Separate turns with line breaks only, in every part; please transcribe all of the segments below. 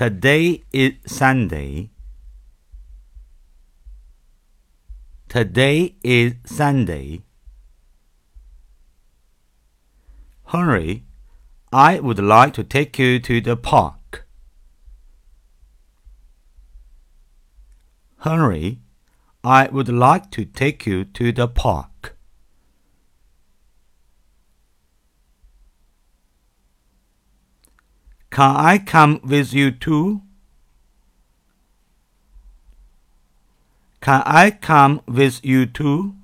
Today is Sunday. Today is Sunday. Henry, I would like to take you to the park. Henry, I would like to take you to the park. Can I come with you too? Can I come with you too?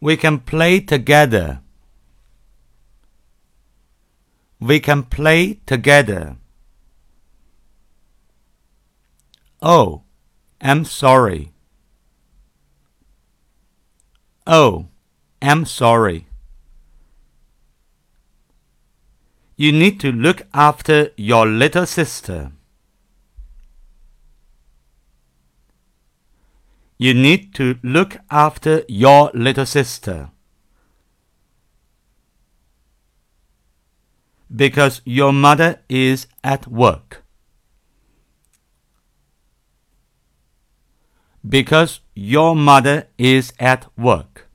We can play together. We can play together. Oh, I'm sorry. Oh, I'm sorry. You need to look after your little sister. You need to look after your little sister. Because your mother is at work. Because your mother is at work.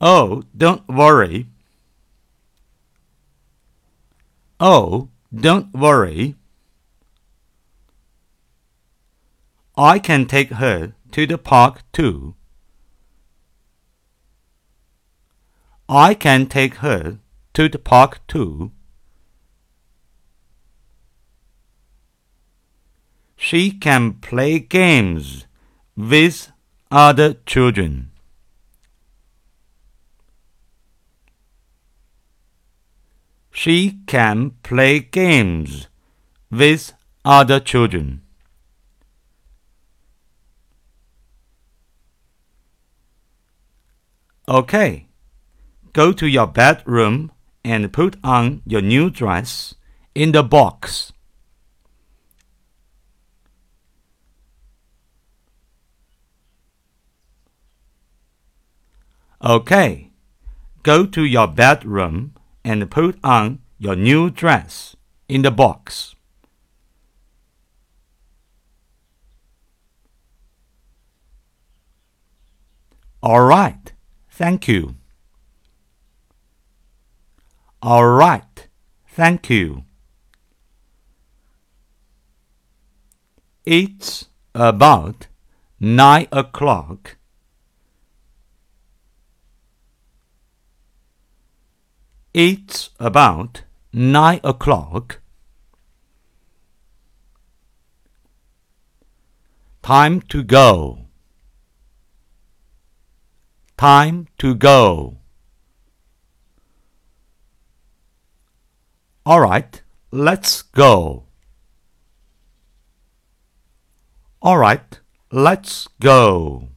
Oh, don't worry. Oh, don't worry. I can take her to the park too. I can take her to the park too. She can play games with other children. She can play games with other children. Okay, go to your bedroom and put on your new dress in the box. Okay, go to your bedroom and put on your new dress in the box. All right. Thank you. All right. Thank you. It's about nine o'clock. It's about nine o'clock. Time to go. Time to go. All right, let's go. All right, let's go.